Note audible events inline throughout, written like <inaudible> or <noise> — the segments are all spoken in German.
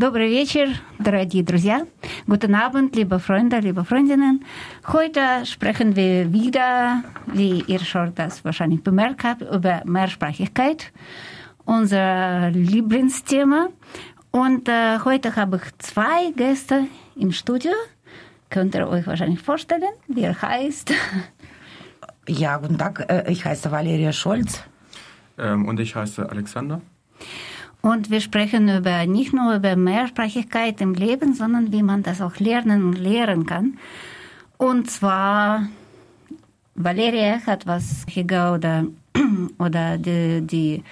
Добрый вечер, дорогие друзья. Guten Abend, liebe Freunde, liebe Freundinnen. Heute sprechen wir wieder, wie ihr schon das wahrscheinlich bemerkt habt, über Mehrsprachigkeit, unser Lieblingsthema. Und äh, heute habe ich zwei Gäste im Studio. Könnt ihr euch wahrscheinlich vorstellen, wie er heißt? Ja, guten Tag. Äh, Ich heiße Valeria Scholz. Ähm, und ich heiße Alexander. Und wir sprechen über nicht nur über Mehrsprachigkeit im Leben, sondern wie man das auch lernen und lehren kann. Und zwar Valeria hat was Higa oder <clears throat> oder die die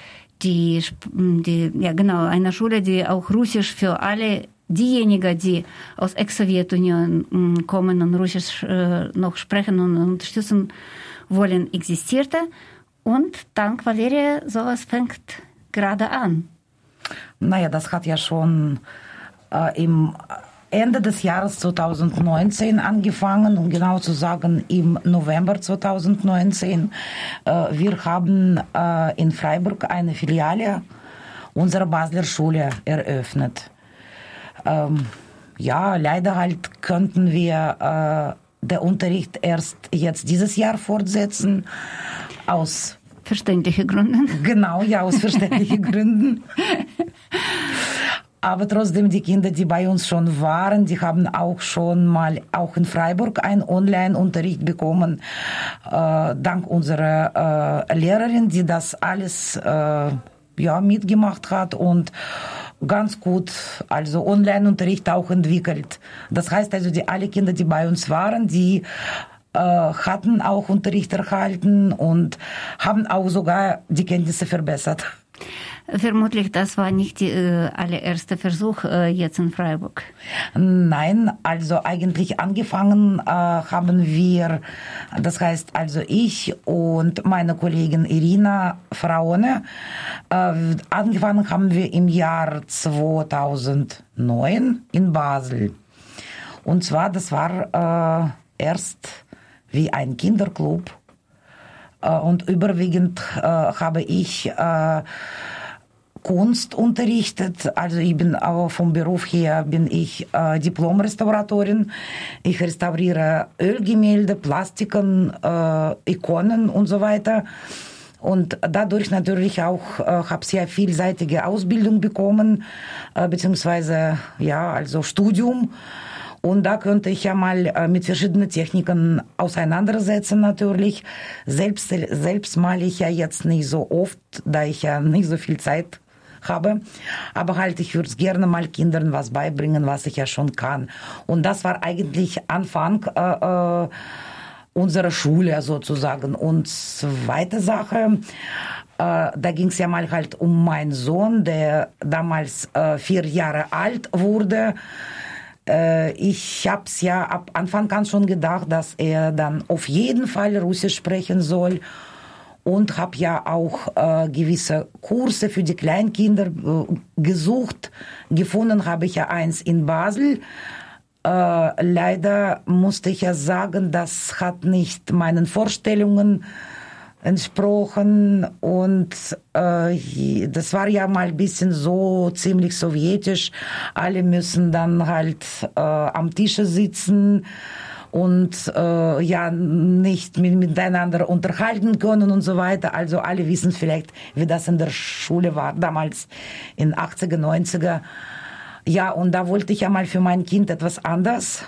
die, die ja genau eine Schule, die auch Russisch für alle diejenigen, die aus Ex-Sowjetunion mm, kommen und Russisch äh, noch sprechen und unterstützen wollen, existierte. Und dank Valeria sowas fängt gerade an. Naja, das hat ja schon äh, im Ende des Jahres 2019 angefangen, um genau zu sagen im November 2019. Äh, wir haben äh, in Freiburg eine Filiale unserer Basler Schule eröffnet. Ähm, ja, leider halt könnten wir äh, der Unterricht erst jetzt dieses Jahr fortsetzen aus Verständliche Gründe. Genau, ja, aus <laughs> verständlichen Gründen. Aber trotzdem, die Kinder, die bei uns schon waren, die haben auch schon mal auch in Freiburg einen Online-Unterricht bekommen, äh, dank unserer äh, Lehrerin, die das alles äh, ja, mitgemacht hat und ganz gut, also Online-Unterricht auch entwickelt. Das heißt also, die alle Kinder, die bei uns waren, die hatten auch Unterricht erhalten und haben auch sogar die Kenntnisse verbessert. Vermutlich, das war nicht der äh, allererste Versuch äh, jetzt in Freiburg. Nein, also eigentlich angefangen äh, haben wir, das heißt also ich und meine Kollegin Irina Fraune, äh, angefangen haben wir im Jahr 2009 in Basel. Und zwar, das war äh, erst wie ein Kinderclub. Äh, und überwiegend habe ich Kunst unterrichtet. Also ich bin auch vom Beruf her bin ich äh, Diplom-Restauratorin. Ich restauriere Ölgemälde, Plastiken, äh, Ikonen und so weiter. Und dadurch natürlich auch äh, habe sehr vielseitige Ausbildung bekommen, äh, beziehungsweise ja, also Studium. Und da könnte ich ja mal äh, mit verschiedenen Techniken auseinandersetzen natürlich. Selbst, selbst male ich ja jetzt nicht so oft, da ich ja nicht so viel Zeit habe. Aber halt, ich würde gerne mal Kindern was beibringen, was ich ja schon kann. Und das war eigentlich Anfang äh, äh, unserer Schule sozusagen. Und zweite Sache, äh, da ging es ja mal halt um meinen Sohn, der damals äh, vier Jahre alt wurde. Äh, ich habe es ja ab Anfang an schon gedacht, dass er dann auf jeden Fall Russisch sprechen soll und habe ja auch äh, gewisse Kurse für die Kleinkinder äh, gesucht. Gefunden habe ich ja eins in Basel. Äh, leider musste ich ja sagen, das hat nicht meinen Vorstellungen entsprochen und äh, das war ja mal ein bisschen so ziemlich sowjetisch. Alle müssen dann halt äh, am Tische sitzen und äh, ja nicht mit, miteinander unterhalten können und so weiter. Also alle wissen vielleicht, wie das in der Schule war damals in 80er, 90er. Ja, und da wollte ich ja mal für mein Kind etwas anders.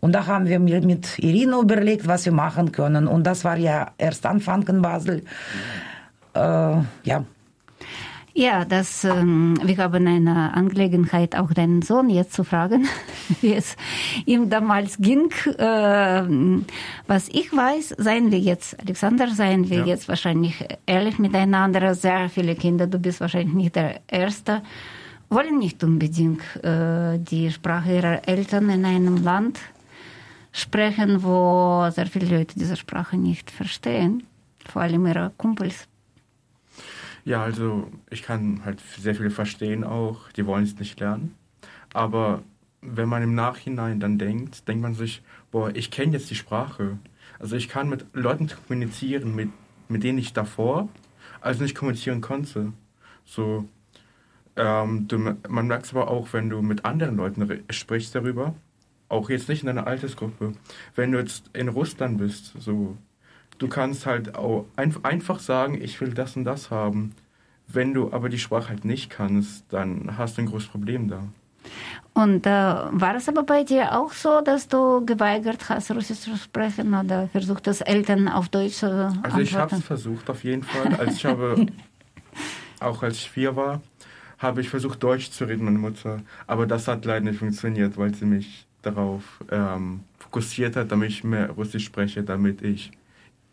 Und da haben wir mit Irina überlegt, was wir machen können. Und das war ja erst Anfang in Basel. Äh, ja. Ja, das, ähm, wir haben eine Angelegenheit, auch deinen Sohn jetzt zu fragen, <laughs> wie es ihm damals ging. Äh, was ich weiß, seien wir jetzt, Alexander, seien wir Ja. jetzt wahrscheinlich ehrlich miteinander. Sehr viele Kinder, du bist wahrscheinlich nicht der Erste, wollen nicht unbedingt äh, die Sprache ihrer Eltern in einem Land sprechen, wo sehr viele Leute diese Sprache nicht verstehen, vor allem ihre Kumpels. Ja, also ich kann halt sehr viel verstehen auch, die wollen es nicht lernen. Aber wenn man im Nachhinein dann denkt, denkt man sich, boah, ich kenne jetzt die Sprache. Also ich kann mit Leuten kommunizieren, mit, mit denen ich davor also nicht kommunizieren konnte. So, ähm, du, man merkt es aber auch, wenn du mit anderen Leuten sprichst darüber, auch jetzt nicht in deiner Altersgruppe, wenn du jetzt in Russland bist, so, du kannst halt auch ein, einfach sagen, ich will das und das haben. Wenn du aber die Sprache halt nicht kannst, dann hast du ein großes Problem da. Und äh, war es aber bei dir auch so, dass du geweigert hast, Russisch zu sprechen oder versucht hast, Eltern auf Deutsch zu antworten? Also ich habe es versucht auf jeden Fall. Also ich habe, <laughs> auch als ich vier war, habe ich versucht, Deutsch zu reden, meine Mutter. Aber das hat leider nicht funktioniert, weil sie mich darauf ähm, fokussiert hat, damit ich mehr Russisch spreche, damit ich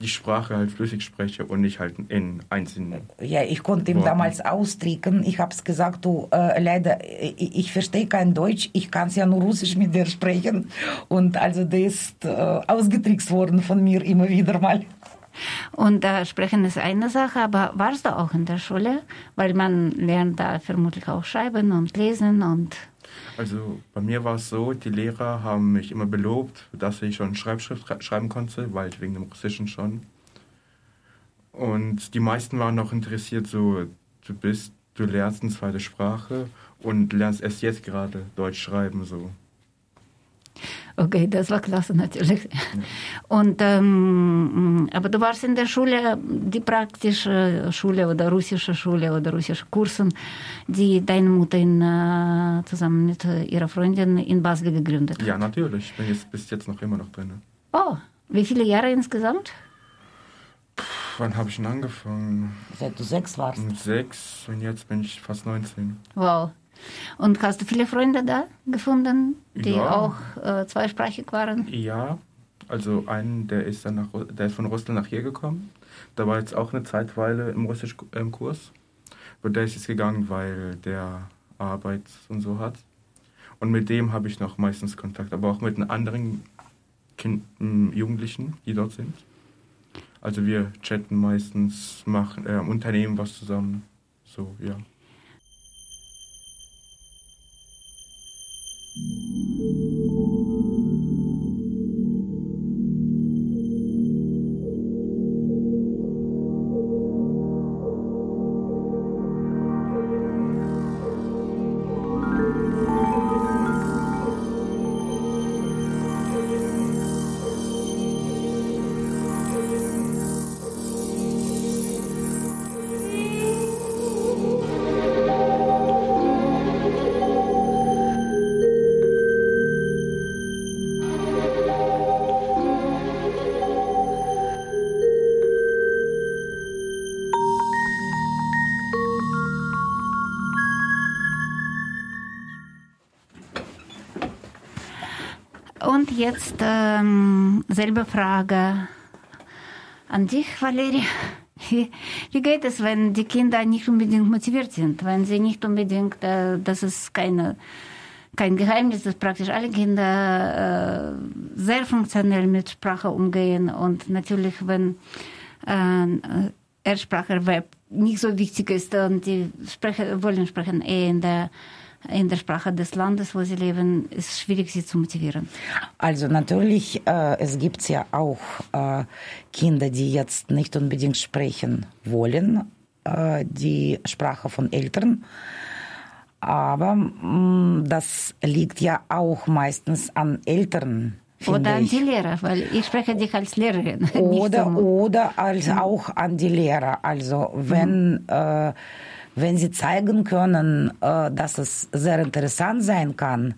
die Sprache halt flüssig spreche und nicht halt in einzelnen. Ja, ich konnte ihm Worten. damals ausdrücken. Ich habe es gesagt, du, äh, leider, ich, ich verstehe kein Deutsch, ich kann es ja nur Russisch mit dir sprechen. Und also das ist äh, ausgetrickst worden von mir immer wieder mal. Und äh, Sprechen ist eine Sache, aber warst du auch in der Schule? Weil man lernt da vermutlich auch schreiben und lesen und. Also bei mir war es so, die Lehrer haben mich immer belobt, dass ich schon Schreibschrift schreiben konnte, weil wegen dem Russischen schon. Und die meisten waren noch interessiert, so, du bist, du lernst eine zweite Sprache und lernst erst jetzt gerade Deutsch schreiben, so. Okay, das war klasse natürlich. Ja. Und, ähm, aber du warst in der Schule, die praktische Schule oder russische Schule oder russische Kursen, die deine Mutter in, äh, zusammen mit ihrer Freundin in Basel gegründet hat. Ja, natürlich. Ich bin jetzt bis jetzt noch immer noch drin. Oh, wie viele Jahre insgesamt? Puh, wann habe ich denn angefangen? Seit du sechs warst. Mit sechs und jetzt bin ich fast 19. Wow. Und hast du viele Freunde da gefunden, die ja. auch äh, zweisprachig waren? Ja, also einen, der ist dann nach, der ist von Russland nach hier gekommen. Da war jetzt auch eine Zeitweile im Russischkurs. Aber der ist jetzt gegangen, weil der Arbeit und so hat. Und mit dem habe ich noch meistens Kontakt, aber auch mit den anderen kind, Jugendlichen, die dort sind. Also wir chatten meistens, machen äh, Unternehmen was zusammen. So, ja. Jetzt ähm, selbe Frage an dich, Valerie. Wie, geht es, wenn die Kinder nicht unbedingt motiviert sind, wenn sie nicht unbedingt, äh, das ist keine, kein Geheimnis, dass praktisch alle Kinder äh, sehr funktionell mit Sprache umgehen und natürlich, wenn äh, Erspracherwerb nicht so wichtig ist und die sprechen, wollen sprechen eher in der in der Sprache des Landes, wo sie leben, ist schwierig, sie zu motivieren. Also natürlich, äh, es gibt ja auch äh, Kinder, die jetzt nicht unbedingt sprechen wollen, äh, die Sprache von Eltern. Aber mh, mm, das liegt ja auch meistens an Eltern. Oder an die Lehrer, weil ich spreche dich als Lehrerin. <laughs> Oder, so. oder als auch an die Lehrer. Also wenn mhm. Wenn sie zeigen können, äh, dass es sehr interessant sein kann,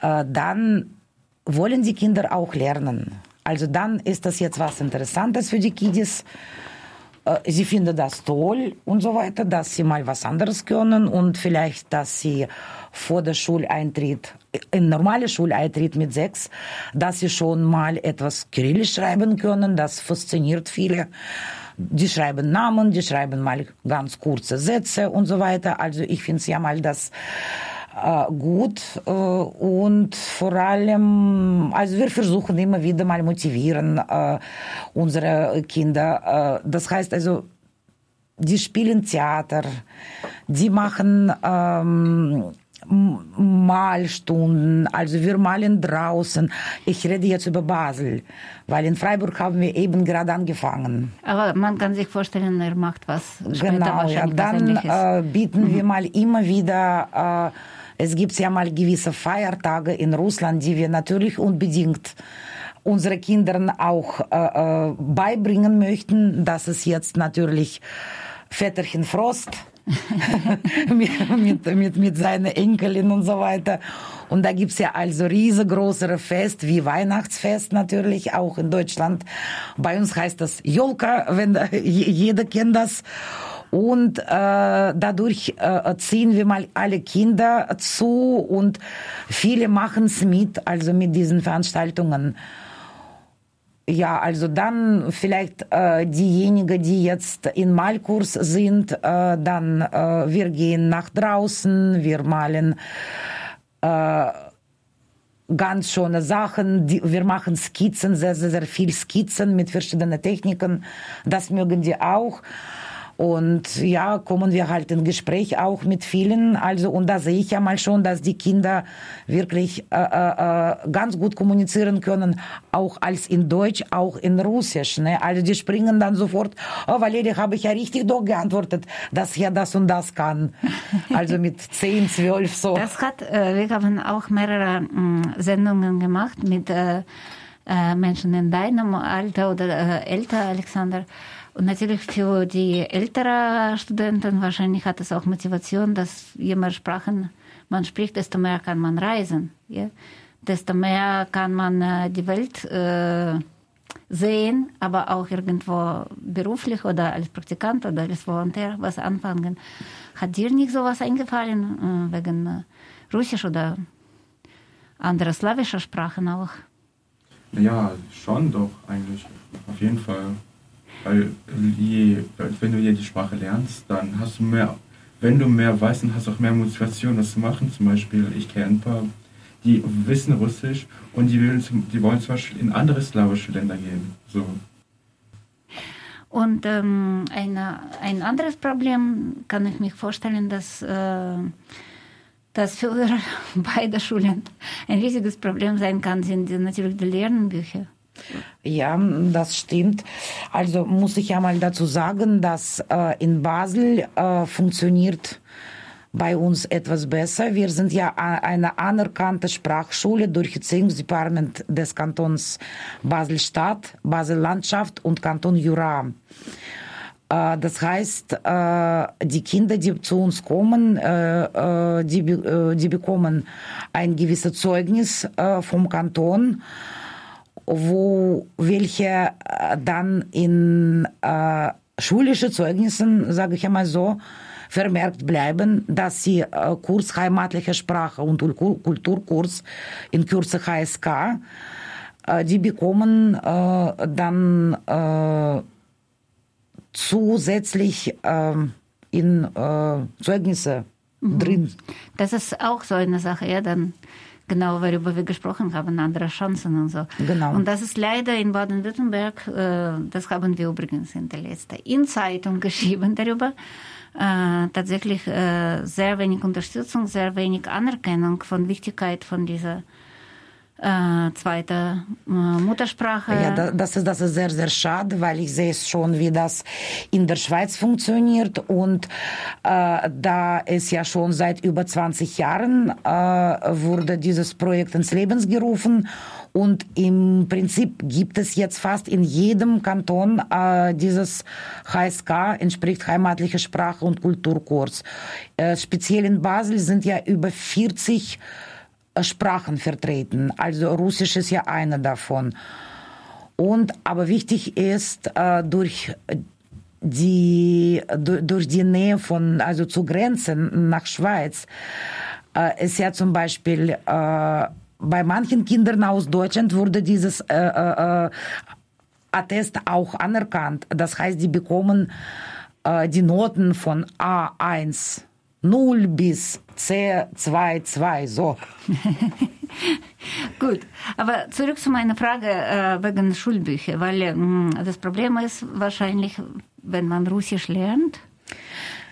äh, dann wollen die Kinder auch lernen. Also dann ist das jetzt was Interessantes für die Kiddies äh, sie finden das toll und so weiter, dass sie mal was anderes können und vielleicht, dass sie vor der Schuleintritt, in normale Schuleintritt mit sechs, dass sie schon mal etwas Kyrillisch schreiben können. Das fasziniert viele. Die schreiben Namen, die schreiben mal ganz kurze Sätze und so weiter. Also ich finde es ja mal das äh, gut äh, und vor allem, also wir versuchen immer wieder mal motivieren äh, unsere Kinder. Äh, das heißt also, die spielen Theater, die machen ähm, Malstunden, also wir malen draußen. Ich rede jetzt über Basel, weil in Freiburg haben wir eben gerade angefangen. Aber man kann sich vorstellen, er macht was. Genau, ja, dann äh, bieten mhm. wir mal immer wieder, äh, es gibt ja mal gewisse Feiertage in Russland, die wir natürlich unbedingt unsere Kindern auch äh, äh beibringen möchten. Das ist jetzt natürlich Väterchen Frost <laughs> mit, mit, mit seiner Enkelin und so weiter. Und da gibt's ja also riesengroßere Fest, wie Weihnachtsfest natürlich, auch in Deutschland. Bei uns heißt das Jolka, wenn jeder kennt das. Und äh, dadurch äh, ziehen wir mal alle Kinder zu und viele machen's mit, also mit diesen Veranstaltungen. Ja, also dann vielleicht äh, diejenigen, die jetzt in Malkurs sind, äh, dann äh, wir gehen nach draußen, wir malen äh, ganz schöne Sachen, die, wir machen Skizzen, sehr, sehr, sehr viel Skizzen mit verschiedenen Techniken, das mögen die auch. Und ja, kommen wir halt in Gespräch auch mit vielen. Also, und da sehe ich ja mal schon, dass die Kinder wirklich äh, äh, äh, ganz gut kommunizieren können, auch als in Deutsch, auch in Russisch. Ne? Also die springen dann sofort, oh Valerie, habe ich ja richtig doch geantwortet, dass ja das und das kann. <laughs> Also mit 10, 12 so. Das hat, äh, wir haben auch mehrere mh, Sendungen gemacht mit äh, äh, Menschen in deinem Alter oder äh, älter, Alexander. Und natürlich für die älteren Studenten wahrscheinlich hat es auch Motivation, dass je mehr Sprachen man spricht, desto mehr kann man reisen. Ja? Desto mehr kann man äh, die Welt äh, sehen, aber auch irgendwo beruflich oder als Praktikant oder als Volontär was anfangen. Hat dir nicht sowas eingefallen äh, wegen äh, Russisch oder anderer slawischer Sprachen auch? Ja, schon doch eigentlich. Auf jeden Fall. Weil je, wenn du ja die Sprache lernst, dann hast du mehr, wenn du mehr weißt, dann hast du auch mehr Motivation, das zu machen. Zum Beispiel, ich kenne ein paar, die wissen Russisch und die, will, die wollen zum Beispiel in andere slawische Länder gehen. So. Und ähm, eine, ein anderes Problem kann ich mir vorstellen, dass äh, das für <laughs> beide Schulen ein riesiges Problem sein kann, sind natürlich die Lernbücher. Ja, das stimmt. Also muss ich ja mal dazu sagen, dass äh, in Basel äh, funktioniert bei uns etwas besser. Wir sind ja eine anerkannte Sprachschule durch Erziehungsdepartement des Kantons Basel-Stadt, Basel-Landschaft und Kanton Jura. Äh, das heißt, äh, die Kinder, die zu uns kommen, äh, die, die bekommen ein gewisses Zeugnis vom Kanton wo welche äh, dann in äh, schulische Zeugnissen, sage ich einmal so, vermerkt bleiben, dass sie äh, Kurs heimatliche Sprache und Kulturkurs in Kürze HSK, äh, die bekommen äh, dann äh, zusätzlich äh, in äh, Zeugnisse mhm. drin. Das ist auch so eine Sache, ja, dann genau worüber wir gesprochen haben, andere Chancen und so. Genau. Und das ist leider in Baden-Württemberg, äh, das haben wir übrigens in der letzten In-Zeitung geschrieben darüber, äh, tatsächlich äh, sehr wenig Unterstützung, sehr wenig Anerkennung von Wichtigkeit von dieser äh, zweite äh, Muttersprache. Ja, das ist, das ist sehr, sehr schade, weil ich sehe es schon, wie das in der Schweiz funktioniert und äh, da es ja schon seit über 20 Jahren äh, wurde dieses Projekt ins Leben gerufen und im Prinzip gibt es jetzt fast in jedem Kanton äh, dieses HSK, entspricht heimatliche Sprache und Kulturkurs. Äh, speziell in Basel sind ja über 40 Sprachen vertreten. Also Russisch ist ja eine davon. Und aber wichtig ist, äh, durch die durch die Nähe von, also zu Grenzen nach Schweiz, äh, ist ja zum Beispiel äh, bei manchen Kindern aus Deutschland wurde dieses äh, äh, Attest auch anerkannt. Das heißt, die bekommen äh, die Noten von A1 0 bis C2 2 so. <laughs> Gut, aber zurück zu meiner Frage äh, wegen Schulbücher, weil äh, das Problem ist wahrscheinlich, wenn man Russisch lernt,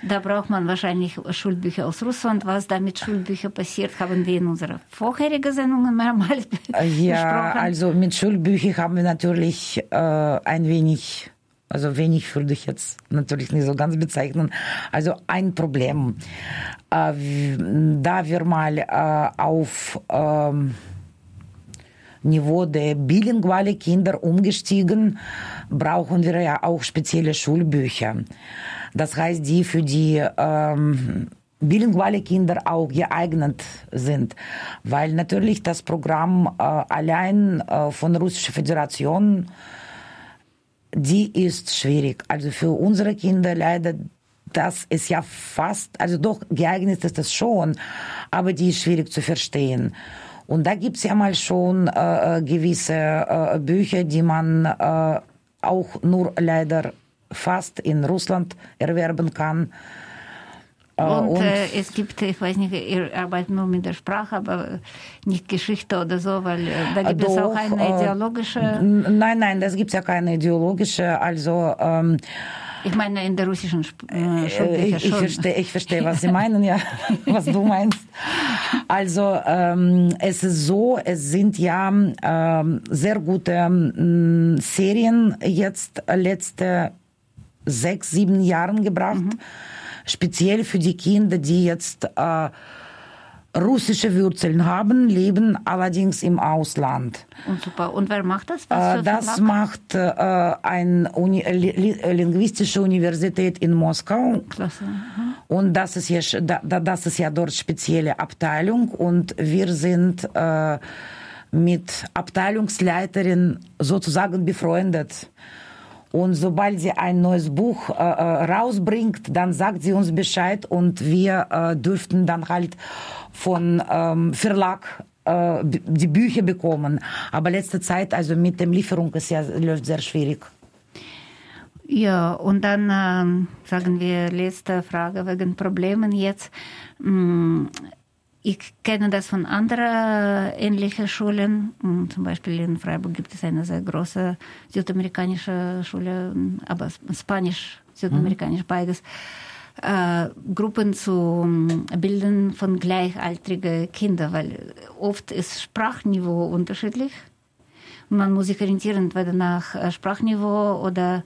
da braucht man wahrscheinlich Schulbücher aus Russland. Was da mit Schulbüchern passiert, haben wir in unserer vorherigen Sendung mehrmals <laughs> ja, besprochen. Ja, also mit Schulbüchern haben wir natürlich äh, ein wenig also wenig würde ich jetzt natürlich nicht so ganz bezeichnen. Also ein Problem. Äh, da wir mal äh, auf ähm, Niveau der bilinguale Kinder umgestiegen, brauchen wir ja auch spezielle Schulbücher. Das heißt, die für die ähm, bilinguale Kinder auch geeignet sind, weil natürlich das Programm äh, allein äh, von der Russischen Föderation die ist schwierig. Also für unsere Kinder leider, das ist ja fast, also doch geeignet ist das schon, aber die ist schwierig zu verstehen. Und da gibt's ja mal schon äh, äh gewisse äh, Bücher, die man äh, auch nur leider fast in Russland erwerben kann. Äh, und, und äh, es gibt, ich weiß nicht, ihr arbeitet nur mit der Sprache, aber nicht Geschichte oder so, weil äh, da gibt doch, es auch eine äh, ideologische. nein, nein, das gibt ja keine ideologische. Also ähm, ich meine in der russischen Sp äh, Schulbücher ich, ich Verstehe, ich verstehe, was Sie <laughs> meinen, ja, <laughs> was du meinst. Also ähm, es ist so, es sind ja ähm, sehr gute ähm, Serien jetzt letzte sechs, sieben Jahren gebracht. Mhm speziell für die Kinder, die jetzt äh, russische Wurzeln haben, leben allerdings im Ausland. Und super. Und wer macht das? Äh, das macht äh, eine Uni linguistische Universität in Moskau. Klasse. Mhm. Und das ist, ja, das ist ja dort spezielle Abteilung. Und wir sind äh, mit Abteilungsleiterin sozusagen befreundet. Und sobald sie ein neues Buch äh, äh, rausbringt, dann sagt sie uns Bescheid und wir äh, dürften dann halt von ähm, Verlag äh, die Bücher bekommen. Aber letzte Zeit, also mit dem Lieferung ist ja sehr schwierig. Ja, und dann ähm, sagen wir letzte Frage wegen Problemen jetzt. Hm, ich kenne das von anderen ähnlichen Schulen. Hm, zum Beispiel in Freiburg gibt es eine sehr große südamerikanische Schule, aber Spanisch, südamerikanisch, beides. Äh, Gruppen zu hm, bilden von gleichaltrigen Kindern, weil oft ist Sprachniveau unterschiedlich. Und man muss sich orientieren, entweder nach äh, Sprachniveau oder,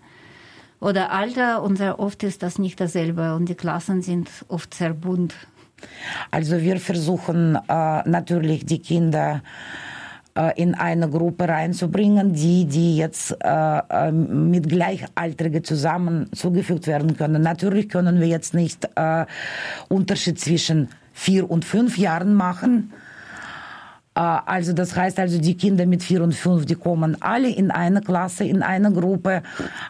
oder Alter. Und sehr oft ist das nicht dasselbe. Und die Klassen sind oft sehr bunt. Also wir versuchen äh, natürlich die Kinder äh, in eine Gruppe reinzubringen, die, die jetzt äh, mit Gleichaltrigen zusammen zugefügt werden können. Natürlich können wir jetzt nicht Unterschied zwischen vier und fünf Jahren machen. Äh, also das heißt also, die Kinder mit vier und fünf, die kommen alle in eine Klasse, in eine Gruppe.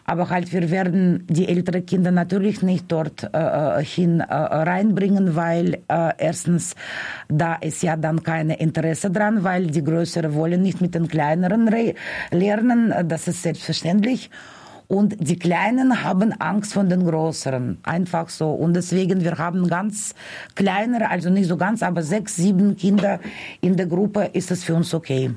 Aber halt, wir werden die älteren Kinder natürlich nicht dort äh, äh hin äh, reinbringen, weil äh, erstens, da ist ja dann kein Interesse dran, weil die Größeren wollen nicht mit den Kleineren lernen. Das ist selbstverständlich. Und die Kleinen haben Angst von den Größeren. Einfach so. Und deswegen, wir haben ganz kleinere, also nicht so ganz, aber sechs, sieben Kinder in der Gruppe, ist es für uns okay.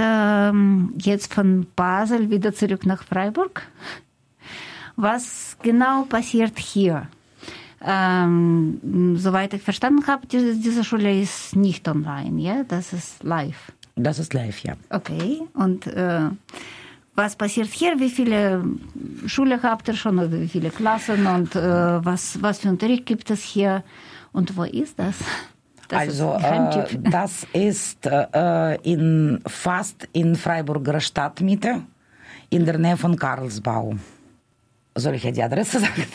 Ähm, jetzt von Basel wieder zurück nach Freiburg. Was genau passiert hier? Ähm, soweit ich verstanden habe, diese, diese Schule ist nicht online, ja, das ist live. Das ist live, ja. Okay. Und äh, was passiert hier? Wie viele Schule habt ihr schon oder wie viele Klassen und äh, was, was für Unterricht gibt es hier und wo ist das? Das also ist äh, das ist äh, in, fast in Freiburger Stadtmitte in der Nähe von Karlsbau. Soll ich ja die Adresse <laughs> sagen?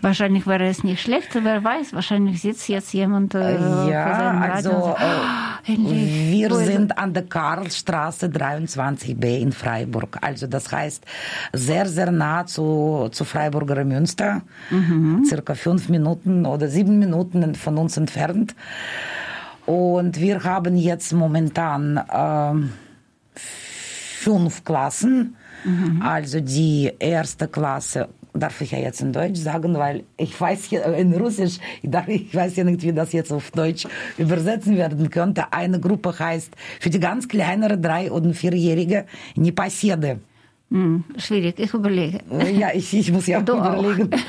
Wahrscheinlich wäre es nicht schlecht, wer weiß. Wahrscheinlich sitzt jetzt jemand äh, ja, vor seinem also. Also, äh, wir sind an der Karlstraße 23b in Freiburg. Also das heißt sehr, sehr nah zu, zu Freiburger Münster. Mhm. Circa fünf Minuten oder sieben Minuten von uns entfernt. Und wir haben jetzt momentan äh, fünf Klassen Mhm. Also die erste Klasse darf ich ja jetzt in Deutsch sagen, weil ich weiß hier äh, in Russisch, ich weiß ja nicht, wie das jetzt auf Deutsch übersetzen werden könnte. Eine Gruppe heißt für die ganz kleinere drei- und vierjährige Непоседы. Hm, schwierig, ich überlege. Ja, ich, ich muss ja auch du überlegen. Auch.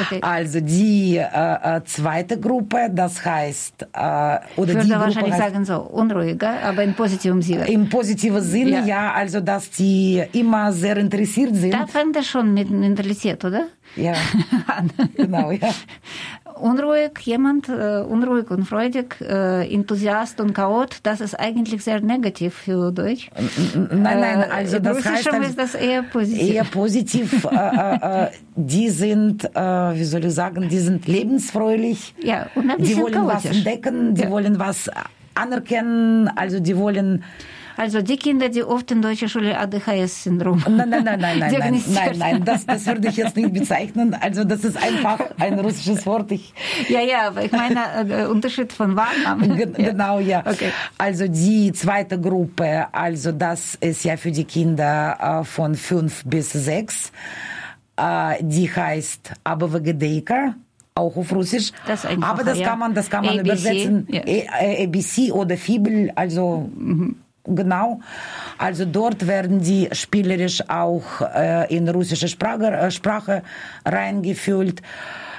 Okay. Also die äh, äh, zweite Gruppe, das heißt, äh, oder ich würde die wahrscheinlich heißt, sagen so, unruhiger, aber in positivem Sinne. Im positiven Sinne, ja. ja, also dass die immer sehr interessiert sind. Da fängt es schon mit interessiert, oder? Ja, <laughs> genau, ja. Unruhig, jemand, äh, unruhig und freudig, äh, Enthusiast und Chaot, das ist eigentlich sehr negativ für Deutsch. Nein, nein, äh, also das Russischem heißt, also ist das eher positiv. Eher positiv. <laughs> die sind, äh, wie soll ich sagen, die sind lebensfreudig. Ja, und ein die wollen chaotisch. was entdecken, die ja. wollen was anerkennen, also die wollen also die Kinder, die oft in deutscher Schule ADHS-Syndrom Nein, nein, nein, nein, nein, nein, nein, nein, das, das würde ich jetzt nicht bezeichnen. Also das ist einfach ein russisches Wort. Ich ja, ja, aber ich meine äh, Unterschied von Wahrnahmen. Ge ja. Genau, ja. Okay. Also die zweite Gruppe, also das ist ja für die Kinder äh, von fünf bis sechs. Die heißt Abavagedeka auch auf Russisch. Das Aber das kann man, das kann man ABC, übersetzen. Ja. ABC oder Fibel, also mhm. Genau. Also dort werden die spielerisch auch äh, in russische Sprache, äh, Sprache reingefühlt.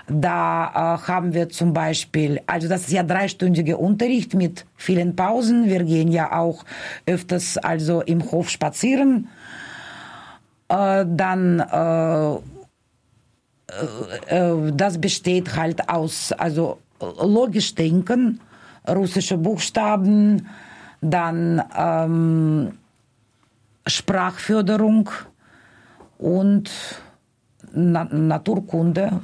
Da äh, haben wir zum Beispiel, also das ist ja dreistündige Unterricht mit vielen Pausen. Wir gehen ja auch öfters also im Hof spazieren. Äh, dann äh, äh, das besteht halt aus also logisch denken, russische Buchstaben, dann ähm, Sprachförderung und Na Naturkunde,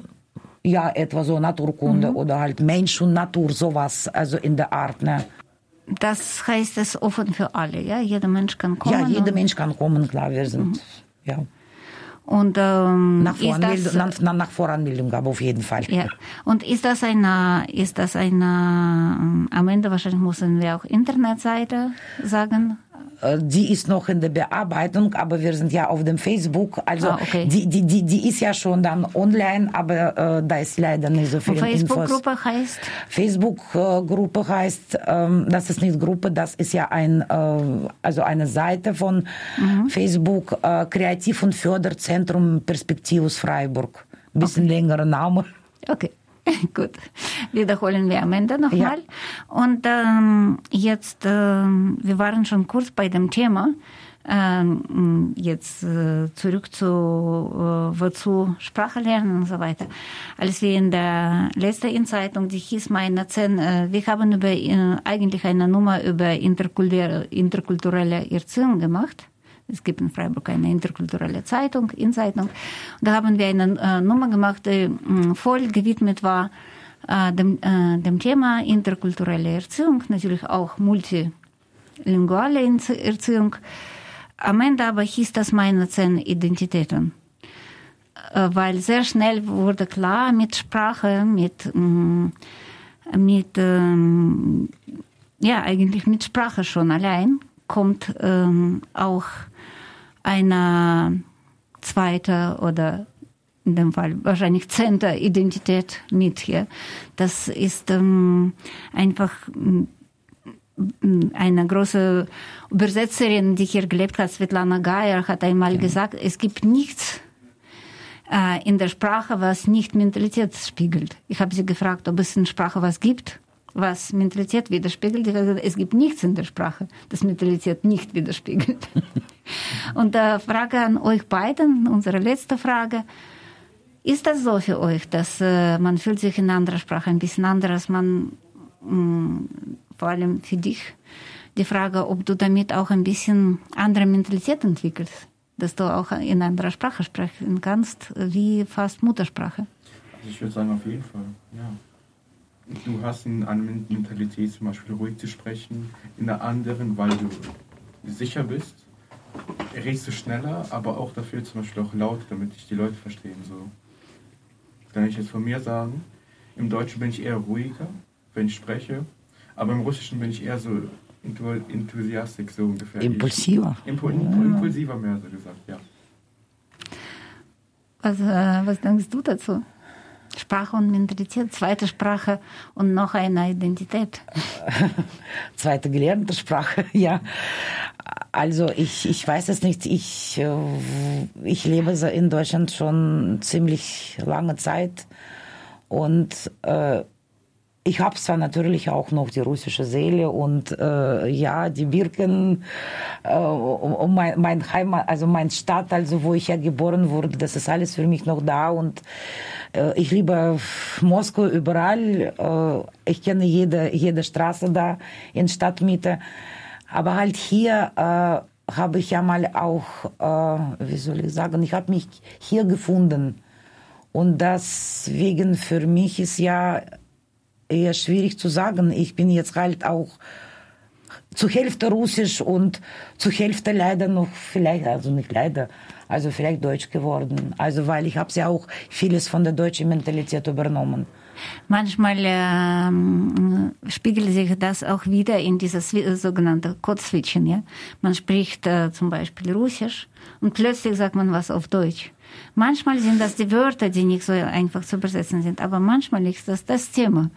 ja, etwa so Naturkunde mhm. oder halt Mensch und Natur, sowas, also in der Art. Ne? Das heißt, es ist offen für alle, ja? Jeder Mensch kann kommen? Ja, jeder Mensch kann kommen, klar, wir sind, mhm. Ja. Und, ähm, nach, Voranmeldung, das, nach, nach, Voranmeldung, aber auf jeden Fall. Ja. Und ist das eine, ist das eine, ähm, am Ende wahrscheinlich müssen wir auch Internetseite sagen? Äh, die ist noch in der Bearbeitung, aber wir sind ja auf dem Facebook. Also ah, okay. die, die, die, die ist ja schon dann online, aber äh, da ist leider nicht so viel Facebook-Gruppe heißt? Facebook-Gruppe heißt, ähm, das ist nicht Gruppe, das ist ja ein, äh, also eine Seite von mhm. Facebook, äh, Kreativ- und Förderzentrum Perspektivus Freiburg. Bisschen okay. längerer Name. Okay. <laughs> Gut, wiederholen wir am Ende nochmal. Ja. Und ähm, jetzt, äh, wir waren schon kurz bei dem Thema. Ähm, jetzt äh, zurück zu äh, wozu Sprache lernen und so weiter. Als wir in der letzten Inzeitung, die hieß meine Zehn, äh, wir haben über, äh, eigentlich eine Nummer über interkulturelle, interkulturelle Erziehung gemacht. Es gibt in Freiburg eine interkulturelle Zeitung, Inzeitung. Da haben wir eine äh, Nummer gemacht, die äh, voll gewidmet war äh, dem, äh, dem Thema interkulturelle Erziehung, natürlich auch multilinguale Erziehung. Am Ende aber hieß das meine zehn Identitäten äh, weil sehr schnell wurde klar mit Sprache, mit, mm, mit ähm, ja, eigentlich mit Sprache schon allein kommt ähm, auch eine zweite oder in dem Fall wahrscheinlich zehnte Identität mit hier. Das ist ähm, einfach mm, eine große Übersetzerin, die hier gelebt hat, Svetlana Geier, hat einmal ja. gesagt, es gibt nichts äh, in der Sprache, was nicht Mentalität spiegelt. Ich habe sie gefragt, ob es in Sprache was gibt was Mentalität widerspiegelt. Es gibt nichts in der Sprache, das Mentalität nicht widerspiegelt. <laughs> Und da Frage an euch beiden, unsere letzte Frage. Ist das so für euch, dass äh, man fühlt sich in anderer Sprache ein bisschen anders, man mh, mm, vor allem für dich die Frage, ob du damit auch ein bisschen andere Mentalität entwickelst, dass du auch in anderer Sprache sprechen kannst, wie fast Muttersprache. Also ich würde sagen, auf jeden Fall, ja. Du hast eine Mentalität, zum Beispiel ruhig zu sprechen, in der anderen, weil du sicher bist, redest du schneller, aber auch dafür zum Beispiel auch laut, damit dich die Leute verstehen. So. Kann ich jetzt von mir sagen, im Deutschen bin ich eher ruhiger, wenn ich spreche, aber im Russischen bin ich eher so enthusiastic, so ungefähr. Impulsiver. Impul impulsiver mehr so gesagt, ja. Was, äh, was denkst du dazu? Sprache und Mentalität, zweite Sprache und noch eine Identität. <laughs> zweite gelernte Sprache, <laughs> ja. Also ich, ich weiß es nicht. Ich, äh, ich lebe in Deutschland schon ziemlich lange Zeit und äh, ich habe zwar natürlich auch noch die russische Seele und äh, ja, die Birken äh, um mein, mein Heimat, also mein Stadt, also wo ich ja geboren wurde, das ist alles für mich noch da und äh, ich liebe Moskau überall. Äh, ich kenne jede, jede Straße da in Stadtmitte. Aber halt hier äh, habe ich ja mal auch, äh, wie soll ich sagen, ich habe mich hier gefunden. Und deswegen für mich ist ja eher schwierig zu sagen. Ich bin jetzt halt auch zur Hälfte Russisch und zur Hälfte leider noch vielleicht, also nicht leider, also vielleicht Deutsch geworden. Also weil ich habe ja auch vieles von der deutschen Mentalität übernommen. Manchmal äh, spiegelt sich das auch wieder in dieses sogenannte Code-Switchen. Ja? Man spricht äh, zum Beispiel Russisch und plötzlich sagt man was auf Deutsch. Manchmal sind das die Wörter, die nicht so einfach zu übersetzen sind, aber manchmal ist das das Thema.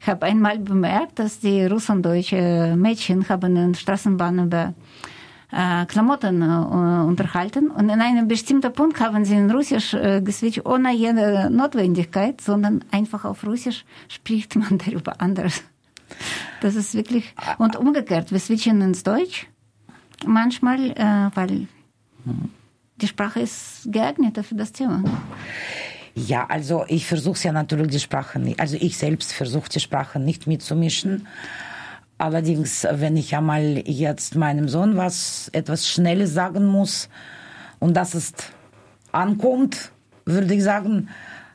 Ich habe einmal bemerkt, dass die russlandeutsche Mädchen haben in Straßenbahn über äh, Klamotten äh, unterhalten und in einem bestimmten Punkt haben sie in Russisch äh, geswitcht, ohne jede Notwendigkeit, sondern einfach auf Russisch spricht man <laughs> darüber anders. Das ist wirklich, und umgekehrt, wir switchen ins Deutsch manchmal, äh, weil die Sprache ist geeigneter für das Thema. Ja, also ich versuche ja natürlich die Sprache nicht, also ich selbst versuche die Sprache nicht mitzumischen. Allerdings, wenn ich einmal jetzt meinem Sohn was, etwas Schnelles sagen muss und dass es ankommt, würde ich sagen,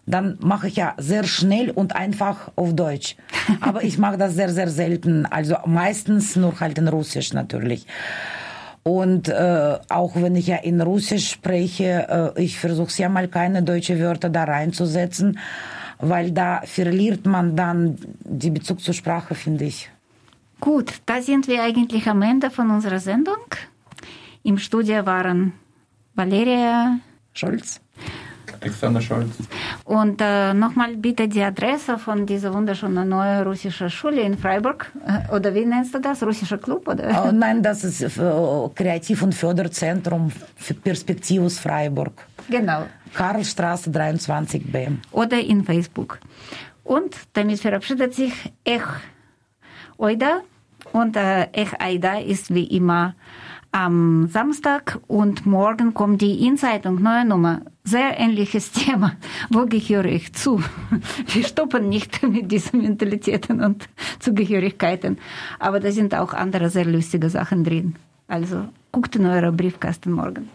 dann mache ich ja sehr schnell und einfach auf Deutsch. <laughs> Aber ich mache das sehr, sehr selten. Also meistens nur halt in Russisch natürlich. Und äh, auch wenn ich ja in Russisch spreche, äh, ich versuche ja mal keine deutsche Wörter da reinzusetzen, weil da verliert man dann die Bezug zur Sprache, finde ich. Gut, da sind wir eigentlich am Ende von unserer Sendung. Im Studio waren Valeria Scholz, Alexander Scholz. Und äh, nochmal bitte die Adresse von dieser wunderschönen neuen russischen Schule in Freiburg. Äh, oder wie nennst du das? Russischer Club? Oder? Oh, nein, das ist äh, Kreativ- und Förderzentrum für Perspektivus Freiburg. Genau. Karlstraße 23b. Oder in Facebook. Und damit verabschiedet sich Ech Oida. Und äh, Ech Aida ist wie immer am Samstag und morgen kommt die Inzeitung, neue Nummer. Sehr ähnliches <laughs> Thema. Wo gehöre ich zu? <laughs> Wir stoppen nicht <laughs> mit diesen Mentalitäten und Zugehörigkeiten. Aber da sind auch andere sehr lustige Sachen drin. Also guckt in eurer Briefkasten morgen.